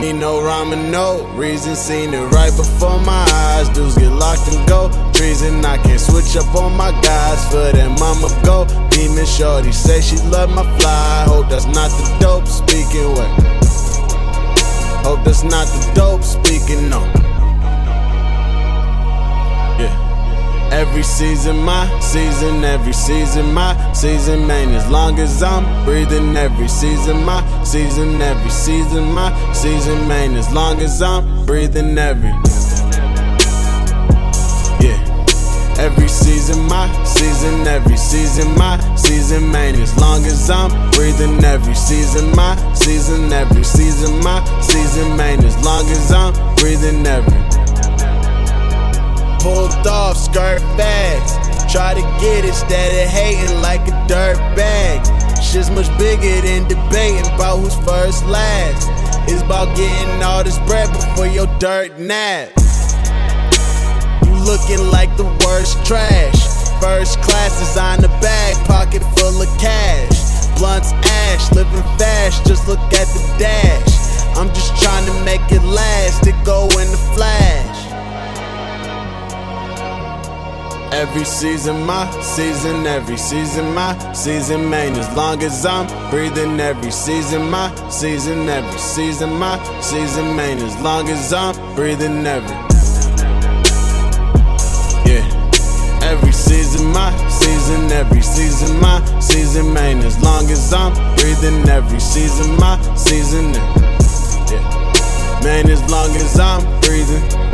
Need no rhyme and no reason. Seen it right before my eyes. Dudes get locked and go. Treason. I can't switch up on my guys for that mama go. Demon shorty say she love my fly. Hope that's not the dope speaking. Wait. Hope that's not the dope speaking. No. Every season, my season, every season, my season, man. As long as I'm breathing, every season, my season, every season, my season, man. As long as I'm breathing, every. Yeah. Every season, my season, every season, my season, man. As long as I'm breathing, every season, my season, every season, my season, man. As long as I'm breathing, every pulled off, skirt fast. Try to get it, steady hating like a dirt bag. Shit's much bigger than debating about who's first last. It's about getting all this bread before your dirt nap. You looking like the worst trash. First class design the bag, pocket full of cash. Blunts ash, living fast, just look at the dash. I'm just trying to make it last, it go in the flash. Every season, my season, every season, my season, man. As long as I'm breathing, every season, my season, every season, my season, man. As long as I'm breathing, every. Yeah. Every season, my season, every season, my season, man. As long as I'm breathing, every season, my season. Yeah. Man, as long as I'm breathing.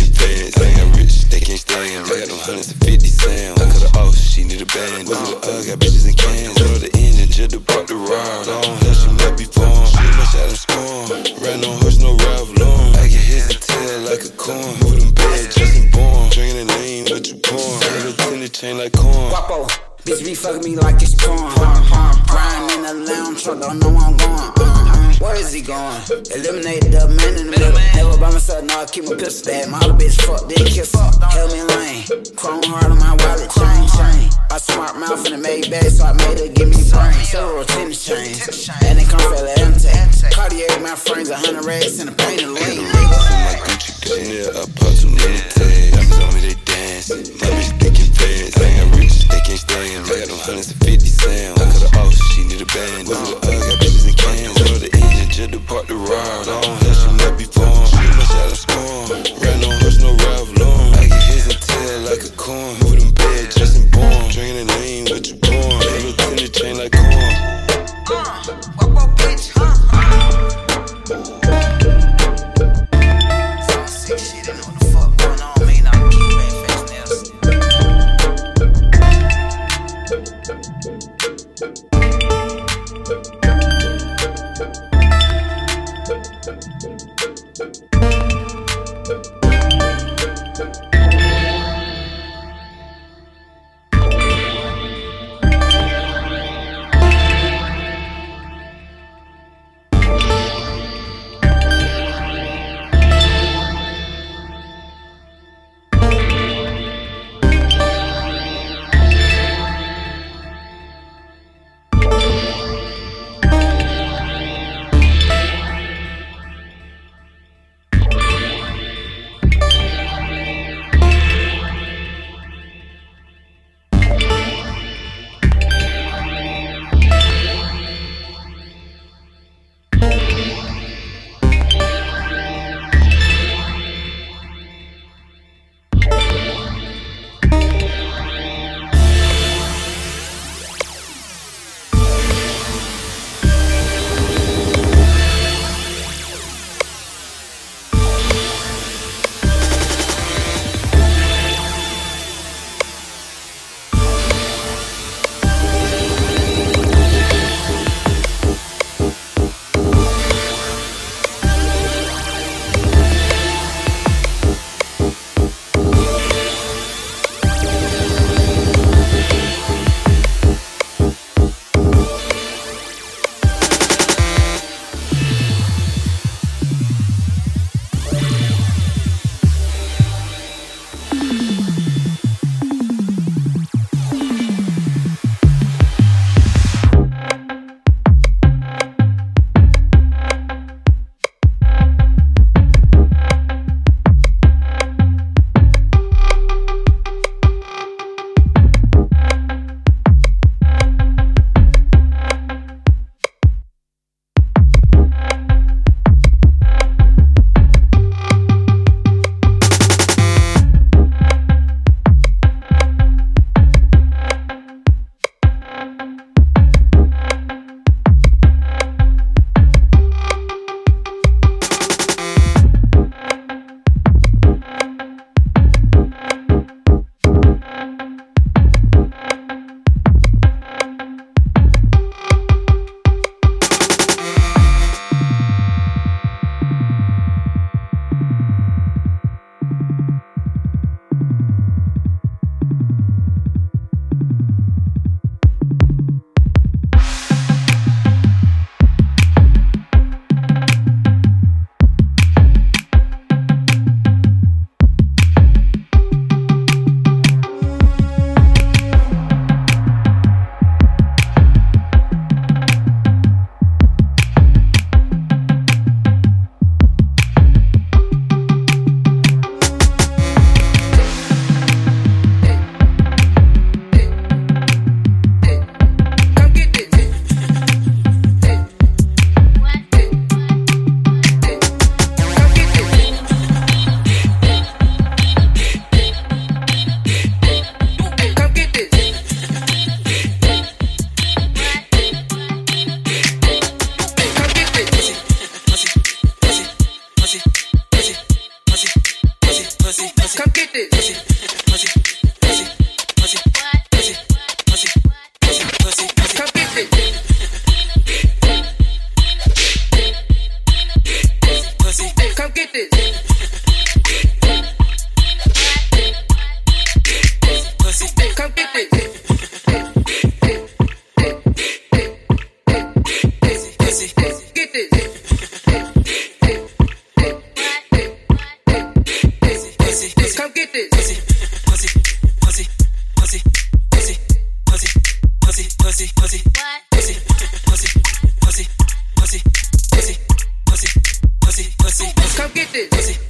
it. keep my pistol at my bitch, fuck, then kiss. Hell, man, Pussy.